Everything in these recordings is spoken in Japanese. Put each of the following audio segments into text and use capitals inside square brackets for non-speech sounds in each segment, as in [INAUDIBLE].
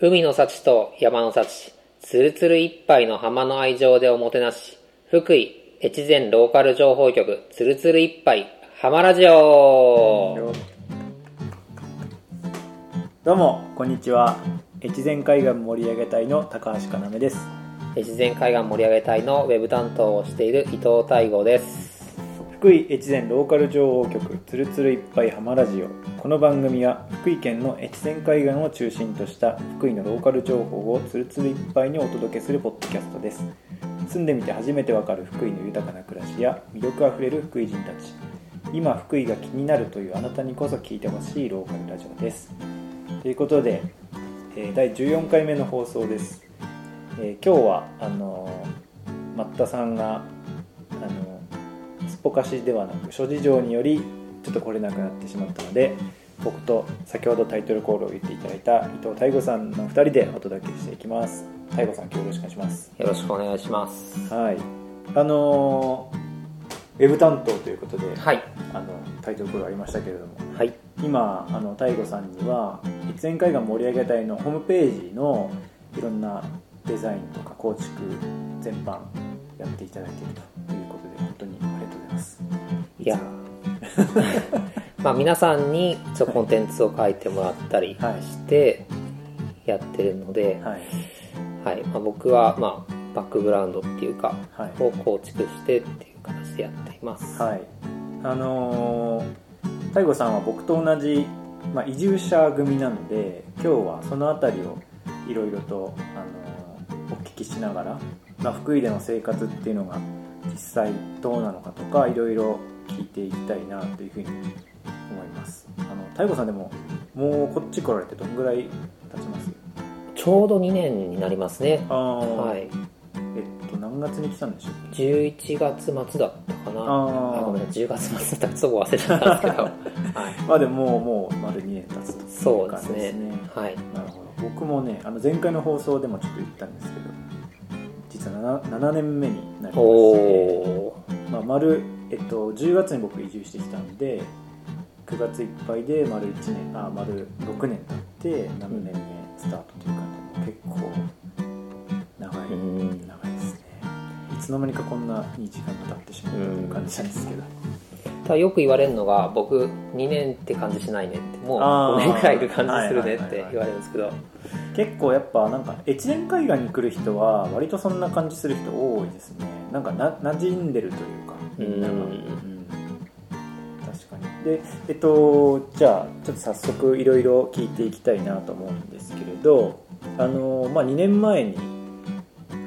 海の幸と山の幸、つるつる一杯の浜の愛情でおもてなし、福井越前ローカル情報局、つるつる一杯、浜ラジオ。どうもこんにちは。越前海岸盛り上げ隊の高橋かなめです。越前海岸盛り上げ隊のウェブ担当をしている伊藤大吾です。福井越前ローカル情報局つるつるいっぱい浜ラジオ。この番組は福井県の越前海岸を中心とした福井のローカル情報をつるつるいっぱいにお届けするポッドキャストです。住んでみて初めてわかる福井の豊かな暮らしや魅力あふれる福井人たち。今福井が気になるというあなたにこそ聞いてほしいローカルラジオです。ということで、えー第14回目の放送です、えー今日はあのー、マッタさんがあのすっぽかしではなく諸事情によりちょっと来れなくなってしまったので僕と先ほどタイトルコールを言っていただいた伊藤大吾さんの2人でお届けしていきます大吾さん今日よろしくお願いしますよろしくお願いします。はいあのーウェブ担当ということで、はい。あのタイトルコールありましたけれどもはい。今あの大吾さんには越前海岸盛り上げ隊のホームページのいろんなデザインとか構築全般やっていただいているといや、まあ皆さんにちょっとコンテンツを書いてもらったりはい。してやってるので、はい。はい。まあ、僕はまあバックグラウンドっていうか、はい。を構築してっていう形でやっています。はい。あのー大吾さんは僕と同じ、まあ、移住者組なので今日はその辺りをいろいろと、あのーお聞きしながら、まあ、福井での生活っていうのが実際どうなのかとかいろいろ聞いていきたいなというふうに思いますあの大吾さんでももうこっち来られてどんぐらい経ちます？ちょうど2年になりますね。はい。えっと何月に来たんでしょう11月末だったかな。あごめんなさい、10月末だったらちょっと忘れちゃったんですけど。[LAUGHS] はい。まあでももう丸2年経つという感そうですね。はい。なるほど僕もねあの前回の放送でもちょっと言ったんですけど実は 7, 7年目になりまおして、ー。まあ、丸、えっと、10月に僕移住してきたんで9月いっぱいで丸1年あ丸6年経って7年目スタートという感じで結構長い、うん。長いですね。いつの間にかこんなに時間が経ってしまったという感じなんですけど、ただよく言われるのが僕2年って感じしないねって。もうあー。5年くらいいる感じするねって言われるんですけど。結構やっぱなんか越前海岸に来る人は割とそんな感じする人多いですね。なんかな馴染んでるというかみんなが。確かに。でえっとじゃあちょっと早速いろいろ聞いていきたいなと思うんですけれどあのまあ2年前に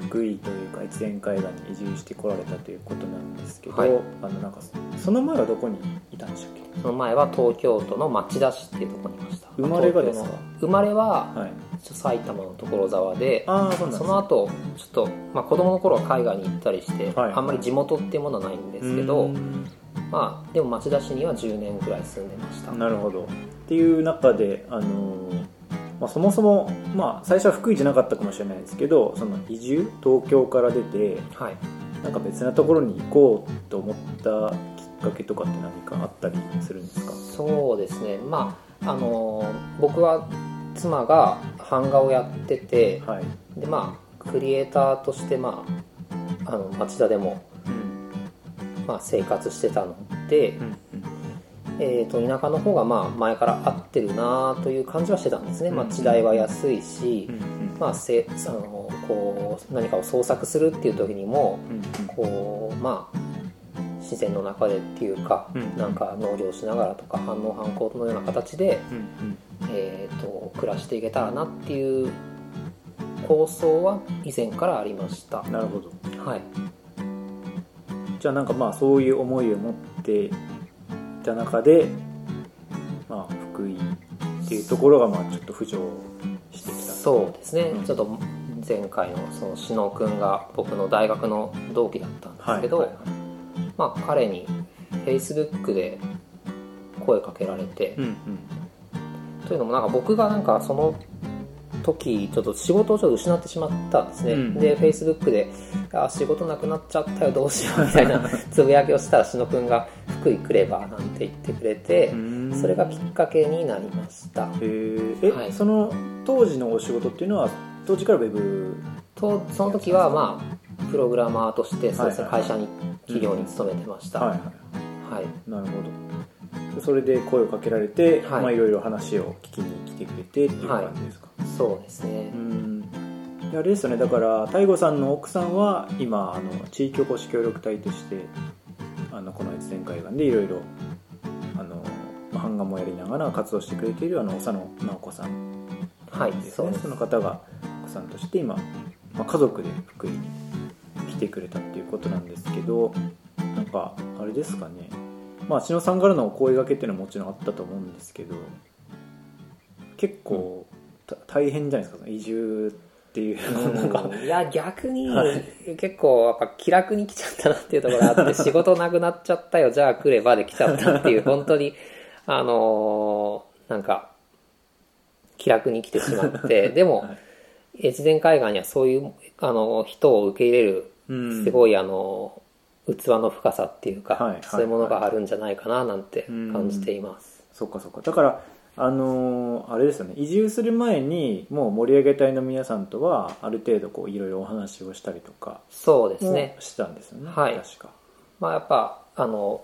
福井というか越前海岸に移住してこられたということなんですけど、はい。あのなんかその前はどこにいたんでしたっけ？その前は東京都の町田市っていうところにいました。生まれがですか？生まれは埼玉の所沢でああそですその後ちょっと、まあ、子供の頃は海外に行ったりして、はい。あんまり地元っていうものはないんですけうどん。まあでも町田市には10年くらい住んでました。なるほど。っていう中で、あのーまあ、そもそも、まあ、最初は福井じゃなかったかもしれないですけどその移住東京から出てはい。なんか別なところに行こうと思ったきっかけとかって何かあったりするんですか？そうですね。まああの僕は妻が版画をやっててはい、でまあクリエイターとしてまああの町田でも、うん。まあ、生活してたので、うんえー、と田舎の方がまあ前から合ってるなという感じはしてたんですね、まあ、地代は安いし、うんまあ、せあのこう何かを創作するっていう時にもうんこうまあ自然の中でっていうか、うん。なんか農業しながらとか反応反抗のような形で、うんえー、と暮らしていけたらなっていう構想は以前からありました。うんなるほど。はい。じゃあなんかまあそういう思いを持っていた中で、まあ、福井っていうところがまあちょっと浮上してきた。そうですね、うん。ちょっと前回のその篠君が僕の大学の同期だったんですけど、はいはいまあ彼に Facebook で声かけられて、うんうん。というのもなんか僕がなんかその時ちょっと仕事をちょっと失ってしまったんですね、うん。で Facebook で「あ仕事なくなっちゃったよどうしよう」みたいな [LAUGHS] つぶやきをしたら篠君が「福井来れば」なんて言ってくれて、うん。それがきっかけになりました。え、はい。その当時のお仕事っていうのは当時からウェブ？とその時はまあプログラマーとしてそうですね、はいはい会社に企業に勤めてました、はいはい。はい。なるほど。それで声をかけられて、はい。まあいろいろ話を聞きに来てくれてっていう感じですか、そうですね。うん。であれですよね。だから大悟さんの奥さんは今あの地域おこし協力隊としてあのこの越前海岸でいろいろあのまあ版画もやりながら活動してくれているあの長野直子さんはいですそうです。ねその方が奥さんとして今、まあ、家族で福井に来てくれたっていうことなんですけどなんかあれですかね。まあ篠さんからのお声掛けっていうのはもちろんあったと思うんですけど結構、た大変じゃないですか移住っていう。なんか。うんいや逆にはい。結構やっぱ気楽に来ちゃったなっていうところがあって [LAUGHS] 仕事なくなっちゃったよじゃあ来ればで来ちゃったっていう本当にあのーなんか気楽に来てしまって。でもはい。越前海岸にはそういうあの人を受け入れるうん。すごいあの器の深さっていうか、そういうものがあるんじゃないかななんて感じています、そっかそっか。だからあのーあれですよね。移住する前にもう盛り上げ隊の皆さんとはある程度こういろいろお話をしたりとかそうですね。もしたんですよね。はい。確か。まあやっぱあの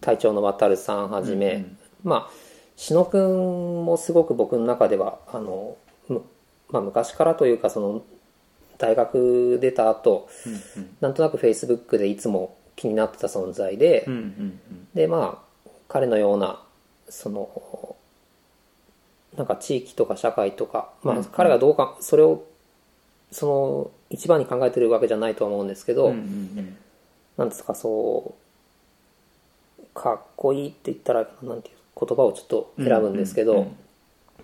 隊長の渡さんはじめ、うんうんまあ志野くんもすごく僕の中ではあの、むまあ、昔からというかその大学出た後うんうん。なんとなくフェイスブックでいつも気になってた存在で、うんうん。でまあ彼のようなそのなんか地域とか社会とか、まあうん、彼がどうかそれをその一番に考えてるわけじゃないとは思うんですけど、うんうんうん。なんですかそうかっこいいって言ったらなんていう言葉をちょっと選ぶんですけど、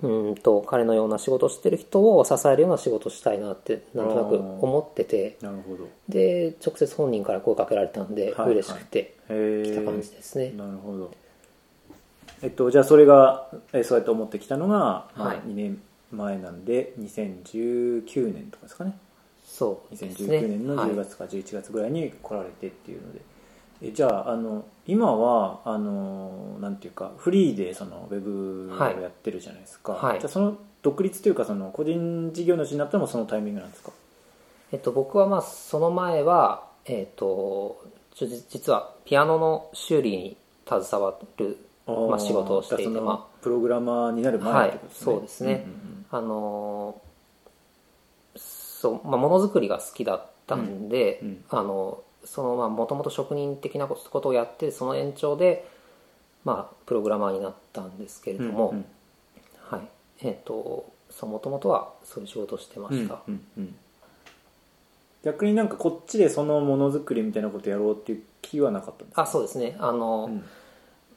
うーんと彼のような仕事をしてる人を支えるような仕事をしたいなってなんとなく思ってて。なるほど。で直接本人から声かけられたんではい嬉しくて来た感じですね、なるほどえっとじゃあそれがえそうやって思ってきたのが、まあはい。2年前なんで2019年とかですかね。そうですね。2019年のはい。10月か11月ぐらいに来られてっていうので、えじゃああの今はあのなんていうかフリーでそのウェブをやってるじゃないですか、はい。じゃあその独立というかその個人事業主になったのもそのタイミングなんですか？えっと、僕はまあその前は、えっと、実はピアノの修理に携わる、まあ、仕事をしていて、じゃあプログラマーになるあ、はい前ってことですね、そうですね、うんうんあのーそう、まあ、ものづくりが好きだったんで、うんうん。あのそのまあもともと職人的なことをやってその延長で、まあ、プログラマーになったんですけれども、うんうん。はい。えっ、とそうもともとはそういう仕事をしてました、うんうんうん。逆になんかこっちでそのものづくりみたいなことやろうっていう気はなかったんですか？あそうですね。あの、うん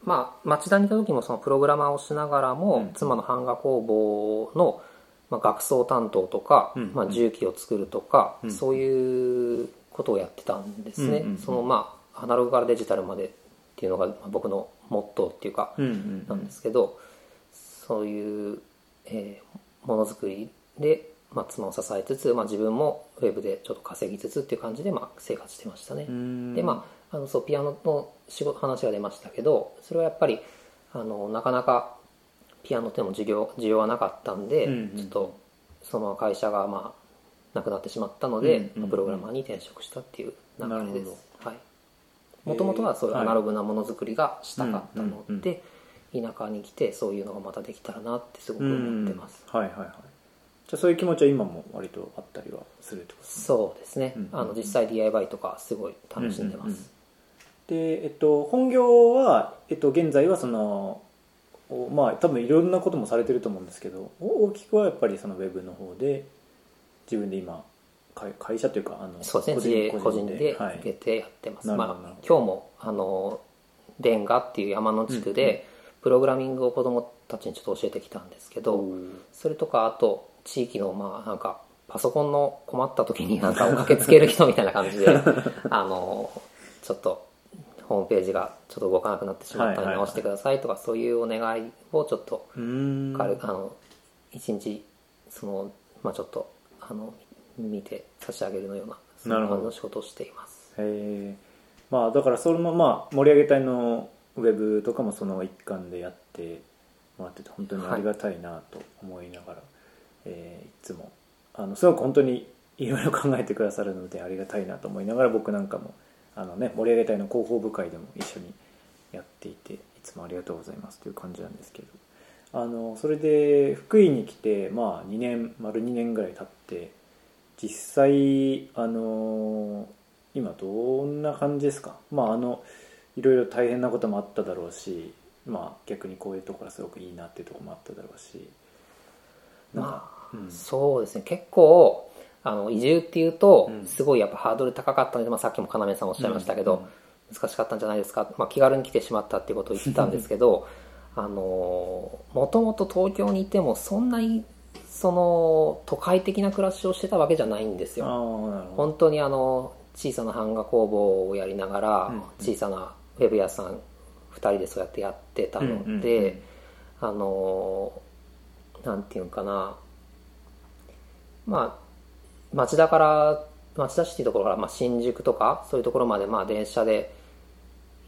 まあ、町田にいた時もそのプログラマーをしながらも、うん。妻の版画工房の、まあ、学装担当とか、うん。まあ、重機を作るとか、うん。そういうことをやってたんですね、そのまあアナログからデジタルまでっていうのがまあ僕のモットーっていうかなんですけど、そういう、えーものづくりで、まあ、妻を支えつつ、まあ、自分もウェブでちょっと稼ぎつつっていう感じで、まあ、生活してましたね、うん。でまああのそうピアノの仕事話が出ましたけどそれはやっぱりあのなかなかピアノっていうのも需要需要はなかったんで、うんうん。ちょっとその会社がまあなくなってしまったので、うんうんうん。まあプログラマーに転職したっていう流れです。はい。もともとはそういうアナログなものづくりがしたかったのうんうんうん。で、田舎に来てそういうのがまたできたらなってすごく思ってます、うんはいはいはい。じゃあそういう気持ちは今も割とあったりはするってことですね。そうですね、うんあの実際 DIY とかすごい楽しんでます、うんうんうんでえっと本業は、えっと、現在はそのおまあ多分いろんなこともされてると思うんですけどお大きくはやっぱりそのウェブの方で自分で今会会社というかあのそうですね個人ではい。受けてやってます、なるほどまあ今日もあのレンガっていう山の地区でプログラミングを子供たちにちょっと教えてきたんですけど、おー。それとかあと地域のまあなんかパソコンの困った時になんかを駆けつける人みたいな感じで [LAUGHS] あのちょっとホームページがちょっと動かなくなってしまったはいはいはい。ら直してくださいとかそういうお願いをちょっと軽くあの一日そのまあちょっとあの見て差し上げるのようなそんな感じの仕事をしています。へえまあだからそのまあ盛り上げ隊のウェブとかもその一環でやってもらってて本当にありがたいなと思いながら、えーいつもあのすごく本当にいろいろ考えてくださるのでありがたいなと思いながら僕なんかもあの、ね、盛り上げ隊の広報部会でも一緒にやっていていつもありがとうございますという感じなんですけど。あのそれで福井に来て、まあ、2年丸2年ぐらい経って実際あの今どんな感じですか？まああのいろいろ大変なこともあっただろうしまあ逆にこういうところはすごくいいなっていうところもあっただろうし。なんかまあ、うん。そうですね。結構あの移住っていうとうん。すごいやっぱハードル高かったので、まあ、さっきも要さんおっしゃいましたけど、うん。難しかったんじゃないですか、まあ、気軽に来てしまったっていうことを言ったんですけど [LAUGHS] あのもともと東京にいてもそんなにその都会的な暮らしをしてたわけじゃないんですよ。本当にあの小さな版画工房をやりながら、うん。小さなウェブ屋さん2人でそうやってやってたので、あのなんていうのかな。まあ町田から町田市っていうところから、まあ、新宿とかそういうところまでまあ電車で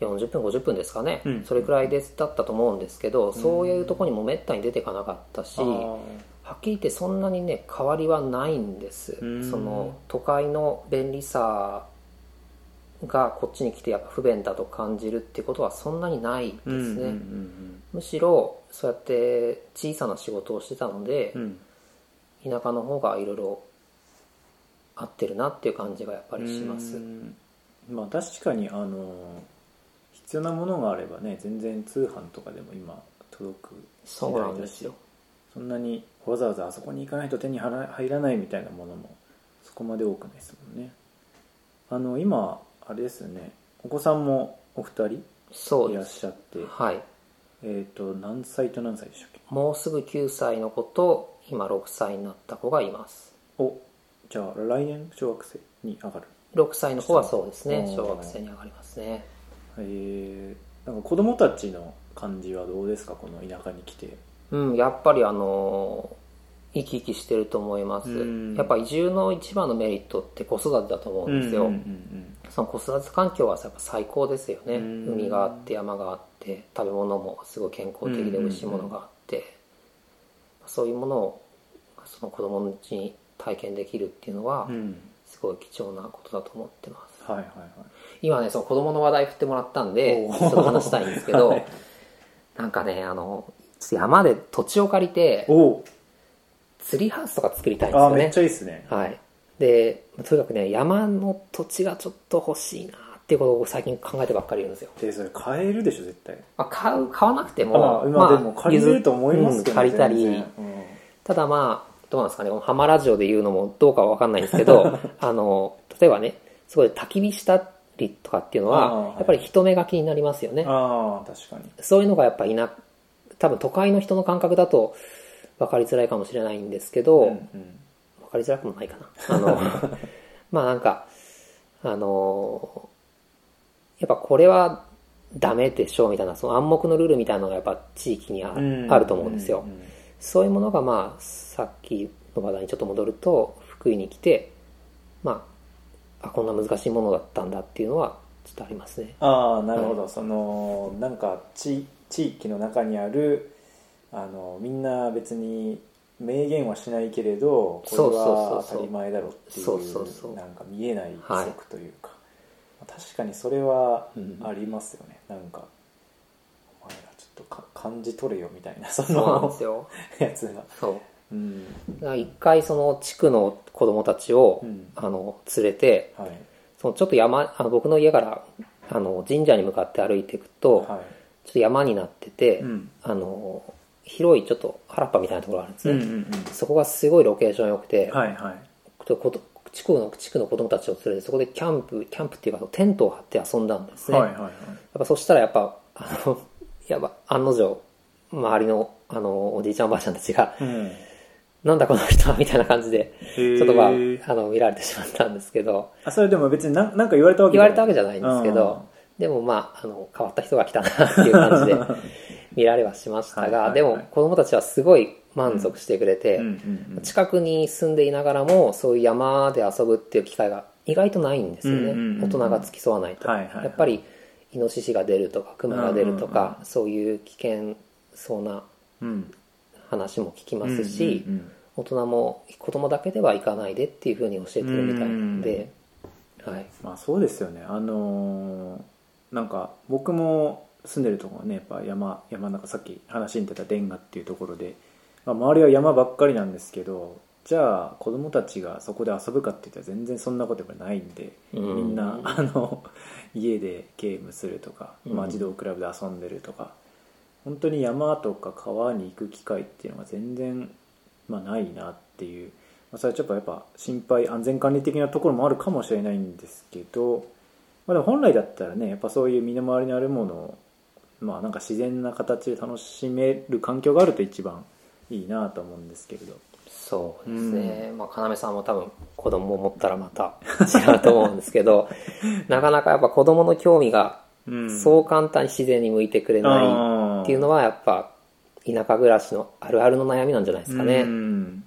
40分50分ですかね、うん。それくらいでだったと思うんですけど、そういうところにもめったに出ていかなかったし、はっきり言ってそんなにね変わりはないんです。うん。その都会の便利さがこっちに来てやっぱ不便だと感じるってことはそんなにないですね、うんうんむしろそうやって小さな仕事をしてたのでうん。うん田舎の方がいろいろ合ってるなっていう感じがやっぱりします。うん。まあ確かにあの必要なものがあればね全然通販とかでも今届くそうなんですよ。そんなにわざわざあそこに行かないと手に入らないみたいなものもそこまで多くないですもんね。あの今あれですよね。お子さんもお二人いらっしゃってはい。えっ、と何歳と何歳でしたっけ？もうすぐ9歳の子と今6歳になった子がいます。おじゃあ来年小学生に上がる？6歳の子はそうですね。う。ん小学生に上がりますね。えー、なんか子供たちの感じはどうですか？この田舎に来て。うんやっぱりあの生き生きしてると思います。うん。やっぱ移住の一番のメリットって子育てだと思うんですよ、うんうんうんその子育て環境はやっぱ最高ですよね。うん。海があって山があって食べ物もすごい健康的で美味しいものがあって。そういうものをその子供のうちに体験できるっていうのはうん。うんすごい貴重なことだと思ってます。はいはいはい。今ねその子供の話題振ってもらったんでちょっと話したいんですけど、[LAUGHS] はいなんかねあの山で土地を借りてツリーハウスとか作りたいんですよね。めっちゃいいっすね。はい。で、とにかくね、山の土地がちょっと欲しいなっていうことを最近考えてばっかりいるんですよ。でそれ買えるでしょ絶対。まあ、買う、買わなくてあも、今でも借りれると思いますけど、うん借りたり。全然、ただまあ、どうなんですかね、このハマラジオで言うのもどうかはわかんないんですけど、[LAUGHS] あの、例えばね、すごい焚き火したりとかっていうのはは、いやっぱり人目が気になりますよねうん、。ああ確かにそういうのがやっぱいな、多分都会の人の感覚だと分かりづらいかもしれないんですけど、うんうん分かりづらくもないかな。あの、[LAUGHS] まあなんか、あの、やっぱこれはダメでしょうみたいな、その暗黙のルールみたいなのがやっぱ地域にあると思うんですよ。うんうんそういうものがまあ、さっきの話題にちょっと戻ると、福井に来て、まあ、あ、こんな難しいものだったんだっていうのは、ちょっとありますね。ああなるほど、そのなんか地地域の中にあるあのみんな別に明言はしないけれどこれは当たり前だろうっていうなんか見えないはい規則というか、確かにそれはうん。ありますよね、なんかお前らちょっとか感じ取れよみたいなそそうなんでのすよ。やつが。そう。うん。だから一回その地区の子供たちを、うん。あの、連れて、はい。そのちょっと山、あの僕の家からあの神社に向かって歩いていくと、はちょっと山になってて、うん。あの広いちょっと原っぱみたいなところがあるんですうんうんうん。そこがすごいロケーション良くて、はいはい。ちょっとこと地区の地区の子供たちを連れてそこでキャンプキャンプっていうかテントを張って遊んだんですね、やっはいはい。はいぱそしたらやっぱあのやば案の定周りのあのおじいちゃんおばあちゃんたちがうん。なんだこの人はみたいな感じでちょっとまああの見られてしまったんですけど。あそれでも別に何なんか言われたわけ言われたわけじゃないんですけど、でもまああの変わった人が来たなっていう感じで [LAUGHS] 見られはしましたが、でも子供たちはすごい満足してくれて、近くに住んでいながらもそういう山で遊ぶっていう機会が意外とないんですよね、大人が付き添わないと、やっぱりイノシシが出るとかクマが出るとか、うんそういう危険そうなうん。話も聞きますし、大人も子供だけでは行かないでっていうふうに教えてるみたいなんで、はい、まあそうですよね。あのーなんか僕も住んでるところはねやっぱ山山中さっき話に出た伝賀っていうところで、まあ、周りは山ばっかりなんですけどじゃあ子供たちがそこで遊ぶかって言ったら全然そんなことやっぱないんで、うん。みんな [LAUGHS] あの家でゲームするとか、まあ、うん児童クラブで遊んでるとか、本当に山とか川に行く機会っていうのが全然、まあ、ないなっていう、まあ、それはちょっとやっぱ心配安全管理的なところもあるかもしれないんですけど、まあ、でも本来だったらねやっぱそういう身の回りにあるものをまあなんか自然な形で楽しめる環境があると一番いいなと思うんですけれどそうですね、まあ要さんも多分子供を持ったらまた違うと思うんですけど [LAUGHS] なかなかやっぱ子供の興味がうん。そう簡単に自然に向いてくれないっていうのはやっぱ田舎暮らしのあるあるの悩みなんじゃないですかうね。ん。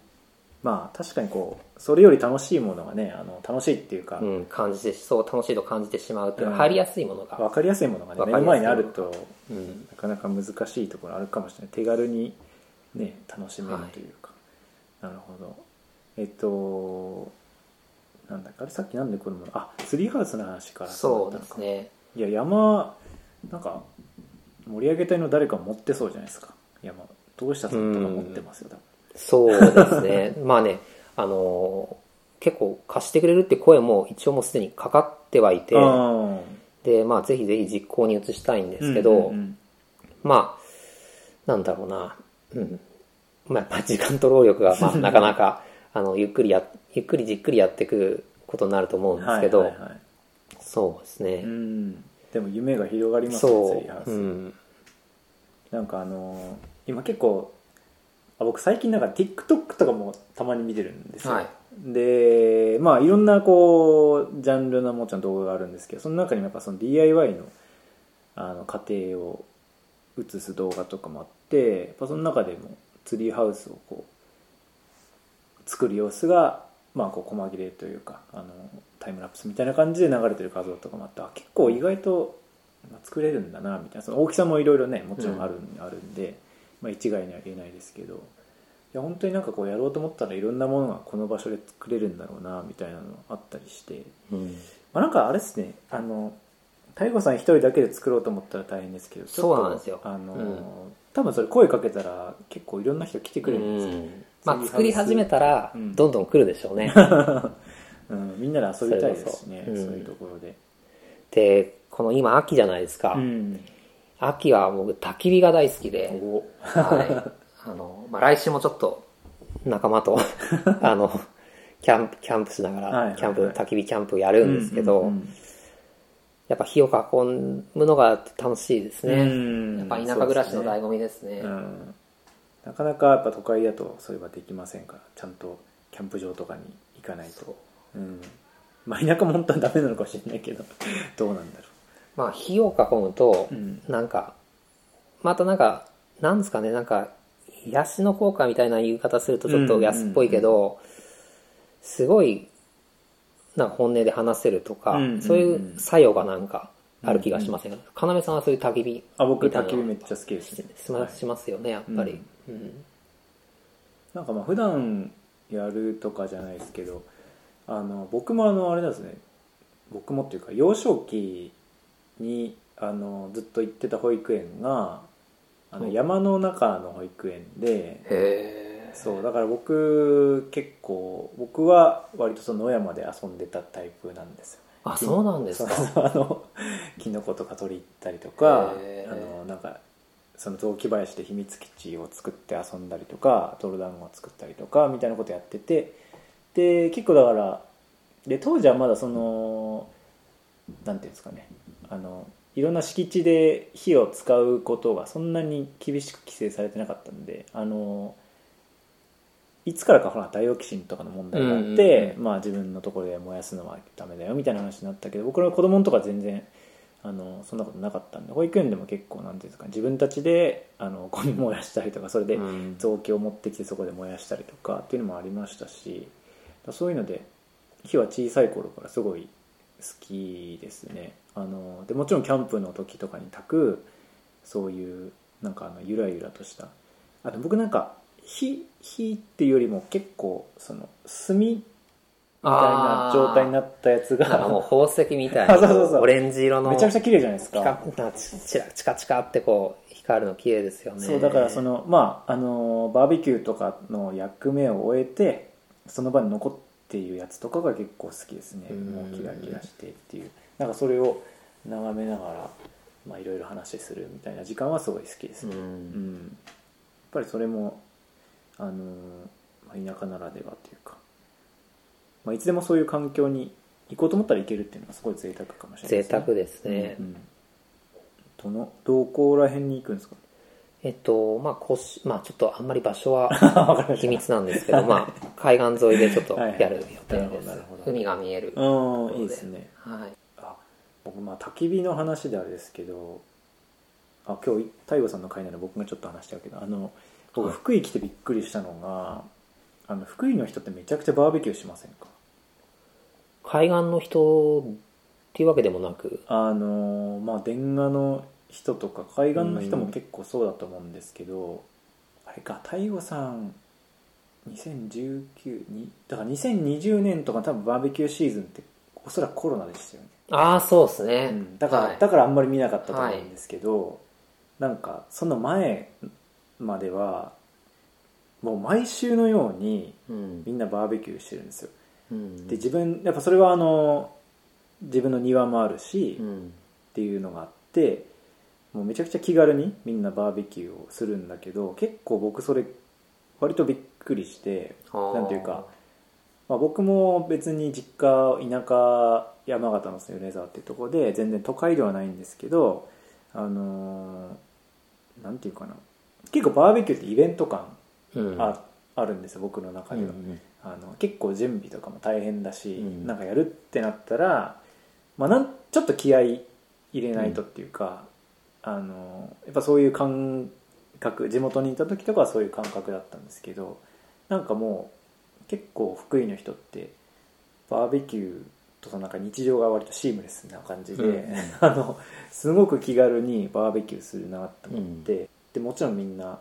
まあ確かにこうそれより楽しいものがねあの楽しいっていうか、うん、感じてそう楽しいと感じてしまうっていうのうん。は入りやすいものが、分かりやすいものがねわ目の前にあるとうん、なかなか難しいところあるかもしれない。手軽にね楽しめるというか、なるほど。えっとなんだっけ？あれさっきなんでこれもあツリーハウスの話からそうですね。いや山なんか盛り上げ隊の誰か持ってそうじゃないですか。山どうしたさんとか持ってますよ多分。そうですね。[LAUGHS] まあねあのー結構貸してくれるって声も一応もうすでにかかってはいてあでまあぜひぜひ実行に移したいんでーすけど、うんうんうん。まあなんだろうな。うんまあやっぱ時間と労力が、まあ、[LAUGHS] なかなかあのゆっくりやゆっくりじっくりやっていくことになると思うんですけど、はいはいはい。そうですね、うん。でも夢が広がりますねツそリーハウス、う、うん、なんかあのー今結構あ僕最近なんか TikTok とかもたまに見てるんですよ、はい。でまあいろんなこうジャンルのもちろん動画があるんですけどその中にもやっぱその DIY のあの過程を映す動画とかもあってやっぱその中でもツリーハウスをこう作る様子がまあこう細切れというかあのタイムラプスみたいな感じで流れてる画像とかもあってあ結構意外とまあ作れるんだなみたいな。その大きさもいろいろねもちろんある,、あるんで、まあ、一概には言えないですけど。いや本当になんかこうやろうと思ったらいろんなものがこの場所で作れるんだろうなみたいなのあったりして、うん。まあ、なんかあれですね。あの太鼓さん一人だけで作ろうと思ったら大変ですけどちょっとそうなんですよ。あの、うん多分それ声かけたら結構いろんな人来てくれるんですよ、うん。まあ作り始めたらうん。どんどん来るでしょうね、[LAUGHS] うん、みんなで遊びたいですしねそういうところで、でこの今秋じゃないですか、うん、秋は僕焚き火が大好きで、お。はい。あのまあ、来週もちょっと仲間と [LAUGHS] あのキャンプキャンプしながらキャンプ、焚き火キャンプやるんですけど、うんうんやっぱ火を囲むのが楽しいですね、うん。やっぱ田舎暮らしの醍醐味ですね。うん。なかなかやっぱ都会だとそれはできませんから。ちゃんとキャンプ場とかに行かないと。う。ん。まあ田舎も本当はダメなのかもしれないけど。[LAUGHS] どうなんだろまあ火を囲むと、うん。なんかまたなんかなんですかね。なんか癒しの効果みたいな言い方するとちょっと安っぽいけど、すごいなんか本音で話せるとか、うんうんうん。そういう作用がなんかある気がしませんか、要さんはそういう焚き火うあ僕焚き火めっちゃ好きですしね。しますよねやっぱり、うん。なんかまあ普段やるとかじゃないですけどあの僕もあのあれなんですね。僕もっていうか幼少期にあのずっと行ってた保育園があのうん山の中の保育園でへえそうだから僕結構僕は割とその野山で遊んでたタイプなんですよあそうなんですか？あのキノコとか取り行ったりとかあのなんかその雑木林で秘密基地を作って遊んだりとか泥団子を作ったりとかみたいなことやっててで結構だからで当時はまだそのなんていうんですかねあのいろんな敷地で火を使うことがそんなに厳しく規制されてなかったんであのいつからかほらダイオキシンとかの問題があって、まあ、自分のところで燃やすのはダメだよみたいな話になったけど僕の子供のとか全然あのそんなことなかったんで保育園でも結構なんていうんですか自分たちであのゴミ燃やしたりとかそれでうん。雑木を持ってきてそこで燃やしたりとかっていうのもありましたしそういうので火は小さい頃からすごい好きですね。あのでもちろんキャンプの時とかに炊くそういうなんかあのゆらゆらとした。あと僕なんか火火っていうよりも結構その炭みたいな状態になったやつなんかもうが宝石みたいなあ [LAUGHS] そうそうそう。オレンジ色のめちゃくちゃ綺麗じゃないですピカかチラチカチカってこう光るの綺麗ですよね。そうだからそのまああのバーベキューとかの役目を終えてその場に残っているやつとかが結構好きですね。うん。もうキラキラしてっていう。なんかそれを眺めながらまあいろいろ話するみたいな時間はすごい好きですうね、うん。ん。やっぱりそれもあの、まあ、田舎ならではというか、まあ、いつでもそういう環境に行こうと思ったら行けるっていうのはすごい贅沢かもしれない贅沢ですね、うんうん。どのどこら辺に行くんですか？えっとまあ腰まあちょっとあんまり場所は [LAUGHS] 秘密なんですけどまあ海岸沿いでちょっとはいはい。やる予定ですどなるほど。海が見える。たうんいいですね。はい。あ僕まあ焚き火の話であれですけどあ今日太陽さんの回なら僕がちょっと話しちゃうけどあの僕はい。福井来てびっくりしたのがあの福井の人ってめちゃくちゃバーベキューしませんか？海岸の人っていうわけでもなく。あのまあ電話の人とか海岸の人も結構そうだと思うんですけど、あれか太陽さん2019にだから2020年とか多分バーベキューシーズンっておそらくコロナでしたよね。ああそうですね、うん。だから、はい。だからあんまり見なかったと思うんですけど、なんかその前まではもう毎週のようにうん。みんなバーベキューしてるんですよ。うん。で自分やっぱそれはあの自分の庭もあるし、っうんていうのがあってもうめちゃくちゃ気軽にみんなバーベキューをするんだけど結構僕それ割とびっくりしてあ。ーなんていうかまあ、僕も別に実家田舎山形の米沢っていうところで全然都会ではないんですけどあのーなんていうかな結構バーベキューってイベント感うん。あ,、あるんですよ僕の中では、うんあの結構準備とかも大変だし、うん。なんかやるってなったら、まあ、なんちょっと気合い入れないとっていうか、あのやっぱそういう感覚地元にいた時とかはそういう感覚だったんですけどなんかもう結構福井の人ってバーベキューとそのなんか日常が割とシームレスな感じで、うん [LAUGHS] あのすごく気軽にバーベキューするなと思って、でもちろんみんな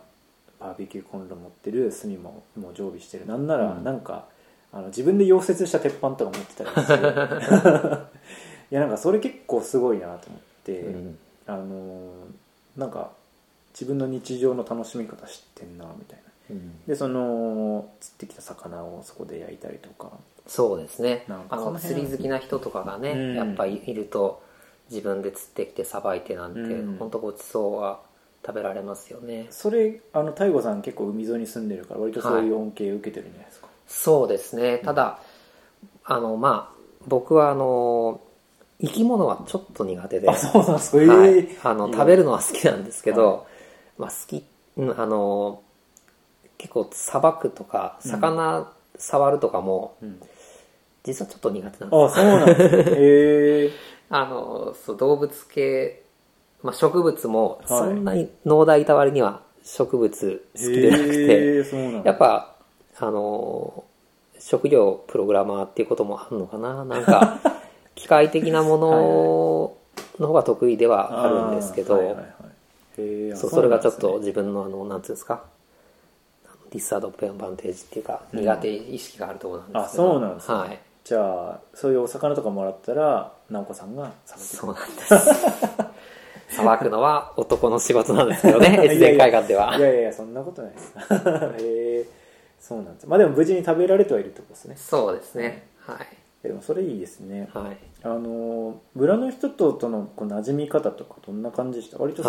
バーベキューコンロ持ってる炭ももう常備してる。なんならうん。なんか、あの自分で溶接した鉄板とか持ってたりして [LAUGHS] いやなんかそれ結構すごいなと思って、うん。あのーなんか自分の日常の楽しみ方知ってんなみたいな。うん。でその釣ってきた魚をそこで焼いたりとか。そうですね。なんかあの釣り好きな人とかがね、うん。やっぱりいると自分で釣ってきてさばいてなんて、うん。本当ごちそうは食べられますよね。それあの太吾さん結構海沿いに住んでるから割とそういう恩恵を受けてるんじゃないですか、そうですね。ただ、あのまあ僕はあの生き物はちょっと苦手で。あそうなんですか？ええはい、あのいい食べるのは好きなんですけど、はまあ、好きうんあの結構さばくとか魚触るとかも、うん。実はちょっと苦手なんです。あそうなんですね。へ [LAUGHS] えあのそう動物系、まあ、植物もはい。そんなに農大いた割には植物好きでなくて、へえそうなんだ。やっぱあの職業プログラマーっていうこともあるのかな。なんか [LAUGHS] 機械的なものの方が得意ではあるんですけど、はいはいそうそれがちょっと自分のあのなんていうんですか？ディスアドバンテージっていうか苦手意識があるところなんですけど、あそうなんですね。はい。じゃあそういうお魚とかもらったら直子さんがそうなんですさばくのは男の仕事なんですけどね [LAUGHS] 越前海岸では。いやいやいやそんなことないです。[LAUGHS] へえそうなんです。まあでも無事に食べられてはいるってことですね。そうですね。はい。でもそれいいですね。はい。あの村の人ととのこう馴染み方とかどんな感じでした？割とす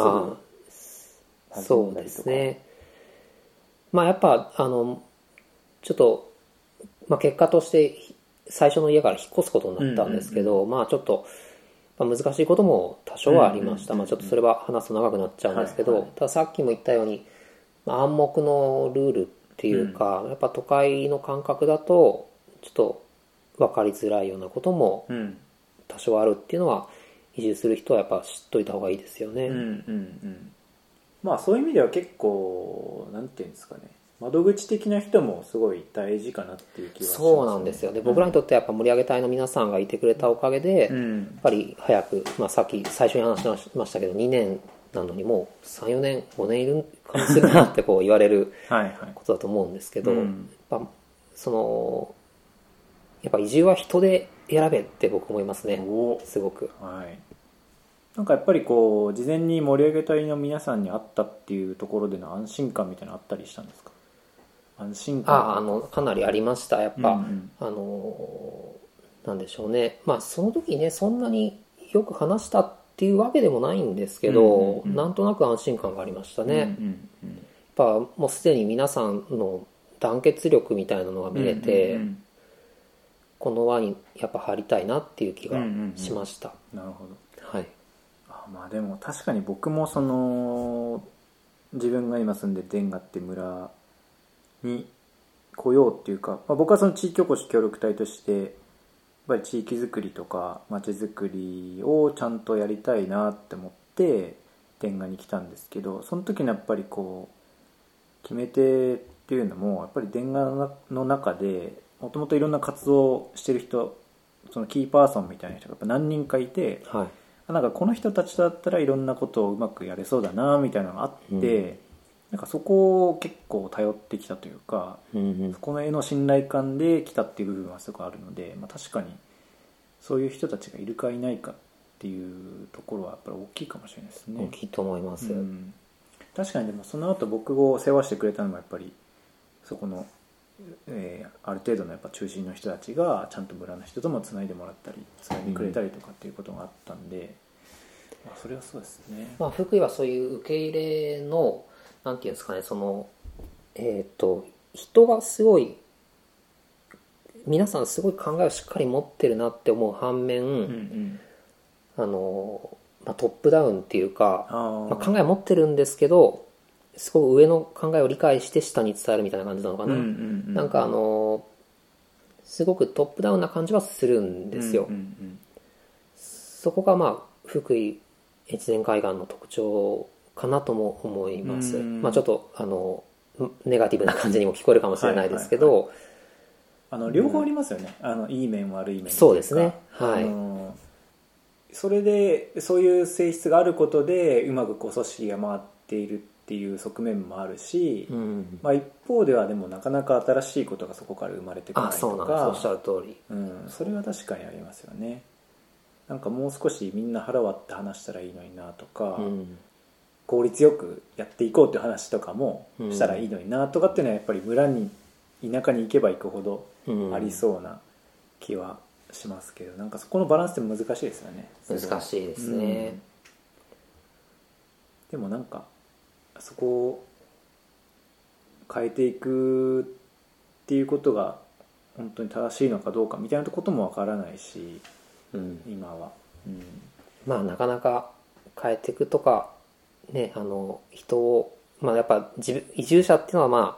ぐそうですね。まあやっぱあのちょっと、まあ、結果として最初の家から引っ越すことになったんですけど、まあちょっと、まあ、難しいことも多少はありました、まあ、ちょっとそれは話すと長くなっちゃうんですけど、はいはい。たださっきも言ったように、まあ、暗黙のルールっていうか、やっぱ都会の感覚だとちょっと分かりづらいようなこともうん。多少あるっていうのは移住する人はやっぱ知っといた方がいいですよね、うんうんうん。まあそういう意味では結構なんていうんですかね窓口的な人もすごい大事かなっていう気がします、そうなんですよ。で僕らにとってやっぱ盛り上げ隊の皆さんがいてくれたおかげで、やっうんぱり早く、まあ、さっき最初に話しましたけど2年なのにもう34年5年いる感じするなってこう言われる [LAUGHS] はいはい。ことだと思うんですけど、うん。やっぱそのやっぱ移住は人で選べって僕思いますね。お。すごく。はい。なんかやっぱりこう事前に盛り上げ隊の皆さんに会ったっていうところでの安心感みたいなのあったりしたんですか？安心感。ああのかなりありましたやっぱ、うんうん。あのなんでしょうね。まあその時ねそんなによく話したっていうわけでもないんですけど、うんうんうん。なんとなく安心感がありましたね、やっうんうん。ぱもうすでに皆さんの団結力みたいなのがうん見れて、うんうんこの輪にやっぱ入りたいなっていう気がうんうんうん。しました、なるほど。はい。あまあでも確かに僕もその自分が今住んでるデンガって村に来ようっていうか、まあ、僕はその地域おこし協力隊としてやっぱり地域づくりとか街づくりをちゃんとやりたいなって思ってデンガに来たんですけどその時のやっぱりこう決め手っていうのもやっぱりデンガの中でもともといろんな活動をしてる人そのキーパーソンみたいな人がやっぱ何人かいてはい。なんかこの人たちだったらいろんなことをうまくやれそうだなみたいなのがあって、うんなんかそこを結構頼ってきたというかうんうんそこの絵の信頼感で来たっていう部分はすごくあるので、まあ、確かにそういう人たちがいるかいないかっていうところはやっぱり大きいかもしれないですね大。きいと思います、うん確かにでもその後僕を世話してくれたのもやっぱりそこの、えーある程度のやっぱ中心の人たちがちゃんと村の人ともつないでもらったりつないでくれたりとかっていうことがあったんで、まあ、それはそうですね。まあ、福井はそういう受け入れのなんていうんですかねそのえっ、と人がすごい皆さんすごい考えをしっかり持ってるなって思う反面、うんうん。あのまあ、トップダウンっていうか、あー。まあ、考えを持ってるんですけどすごい上の考えを理解して下に伝えるみたいな感じなのかな、うんうんうんなんかあのすごくトップダウンな感じはするんですよ、うんうん。そこがまあ福井越前海岸の特徴かなとも思います、うん。まあ、ちょっとあのネガティブな感じにも聞こえるかもしれないですけど、あの両方ありますよね、あのいい面悪い面そうですね。はい。あのそれでそういう性質があることでうまくこう組織が回っているっていう側面もあるし、うん。まあ、一方ではでもなかなか新しいことがそこから生まれてこないとあそうなんです。おっしゃかる通り。うん、それは確かにありますよね。なんかもう少しみんな腹割って話したらいいのになとか、うん効率よくやっていこうっていう話とかもうん。したらいいのになとかっていうのはやっぱり村に田舎に行けば行くほどうん。ありそうな気はしますけどなんかそこのバランスって難しいですよね。難しいですね、うん。でもなんかそこを変えていくっていうことが本当に正しいのかどうかみたいなこともわからないしうん。今は、うん。まあなかなか変えていくとかねあの人をまあやっぱ自分移住者っていうのはまあやっ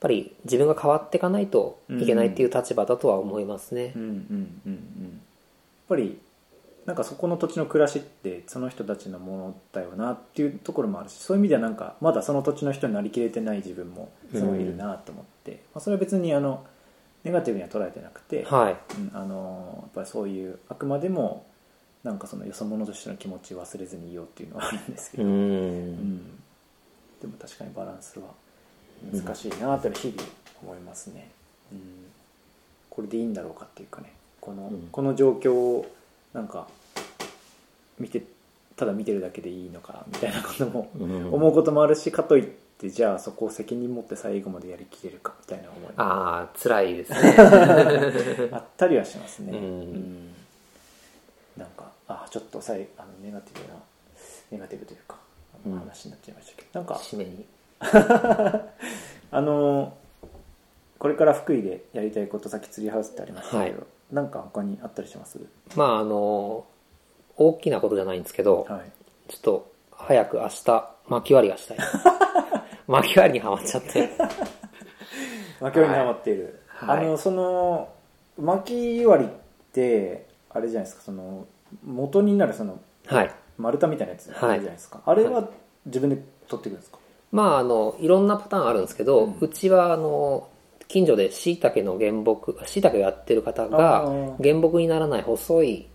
ぱり自分が変わっていかないといけないっていう立場だとは思いますね。うんうんうんうん。やっぱりなんかそこの土地の暮らしってその人たちのものだよなっていうところもあるしそういう意味ではなんかまだその土地の人になりきれてない自分もすごいいるなと思って、まあ、それは別にあのネガティブには捉えてなくて、はい。うんあのやっぱりそういうあくまでもなんかそのよそ者としての気持ちを忘れずにいようっていうのはあるんですけうど、うん。ん。でも確かにバランスは難しいなと日々思いますね、うん、これでいいんだろうかっていうかね。この,、うん。この状況をなんか見てただ見てるだけでいいのかみたいなこともうん。思うこともあるしかといってじゃあそこを責任持って最後までやりきれるかみたいな思いも。ああ辛いですね。[LAUGHS] あったりはしますね、うん。なんかあちょっとさいあのネガティブなネガティブというか話になっちゃいましたけど、なんか締めに。[LAUGHS] あのこれから福井でやりたいことさっきツリーハウスってありましたけど、はい。なんか他にあったりします？まああの大きなことじゃないんですけど、はい。ちょっと早く明日巻き割りがしたい。[LAUGHS] 巻き割りにはまっちゃって。[LAUGHS] 巻き割りにハマっている、はい。あのその巻き割りってあれじゃないですかその元になるそのはい。丸太みたいなやつあるじゃはいないですか、あれは自分で取っていくんですか、まああのいろんなパターンあるんですけど、ううんちはあの近所で椎茸の原木椎茸をやってる方が原木にならない細い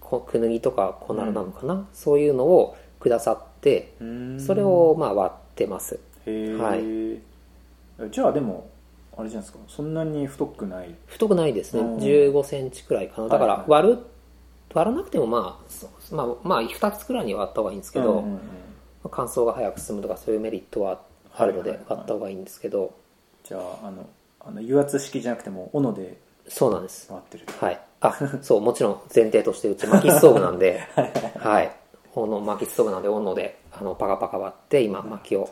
こくぬぎとか粉なのかな、そういうのをくださってうん。それをまあ割ってます。はい。じゃあでもあれじゃないですか？そんなに太くない。太くないですね。うん。1 5センチくらいかな。だかはいはい。ら割る割らなくてもまあまあまあ2つくらいに割った方がいいんですけど、乾燥が早く進むとかそういうメリットはあるので割った方がいいんですけど。じゃああのあの油圧式じゃなくても斧でそうなんです。回ってるはい。あそうもちろん前提としてうち薪ストーブなんで。[LAUGHS] はいこの薪ストーブなんで温度であのパカパカ割って今薪を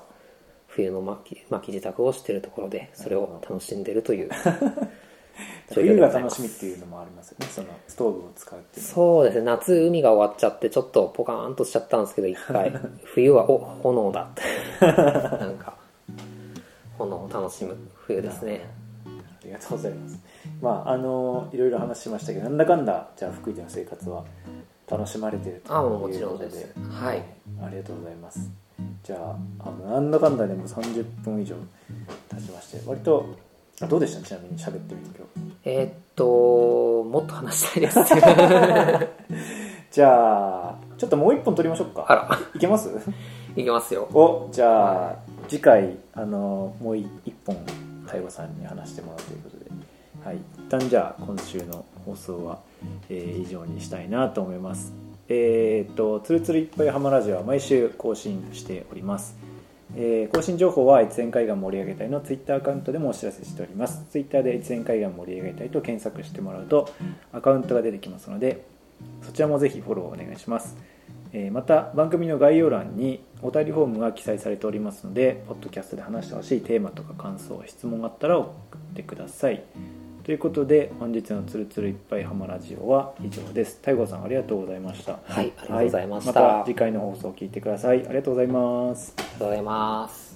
冬の薪薪自宅をしているところでそれを楽しんでるという [LAUGHS] 状況冬が楽しみっていうのもありますよね。そのストーブを使うっていうそうですね。夏海が終わっちゃってちょっとポカーンとしちゃったんですけど一回。[LAUGHS] 冬はお炎だって。[LAUGHS] なんか炎を楽しむ冬ですね。ありがとうございます。まああのいろいろ話しましたけどなんだかんだじゃあ福井での生活は楽しまれてるとあもうもいうちろんでことですはい。ありがとうございます。じゃああのなんだかんだでも30分以上経ちまして割とあどうでした？ちなみに喋ってみて今日えーっともっと話したいです。[LAUGHS] じゃあちょっともう一本撮りましょうか。あら。いけます？いきますよ。おじゃあ、次回あのもう一本太吾さんに話してもらうということで。はい。一旦じゃあ今週の放送は、えー以上にしたいなと思います。えーっと「つるつるいっぱいハマラジオ」は毎週更新しておりますえー更新情報は越前海岸盛り上げ隊のツイッターアカウントでもお知らせしております。ツイッターで越前海岸盛り上げ隊と検索してもらうとアカウントが出てきますのでそちらもぜひフォローお願いします。えーまた番組の概要欄にお便りフォームが記載されておりますのでポッドキャストで話してほしいテーマとか感想質問があったら送ってください。ということで本日の「つるつるいっぱいハマラジオ」は以上です。太吾さんありがとうございました。はいありがとうございました。はまた次回の放送を聞いてください。ありがとうございます。ありがとうございます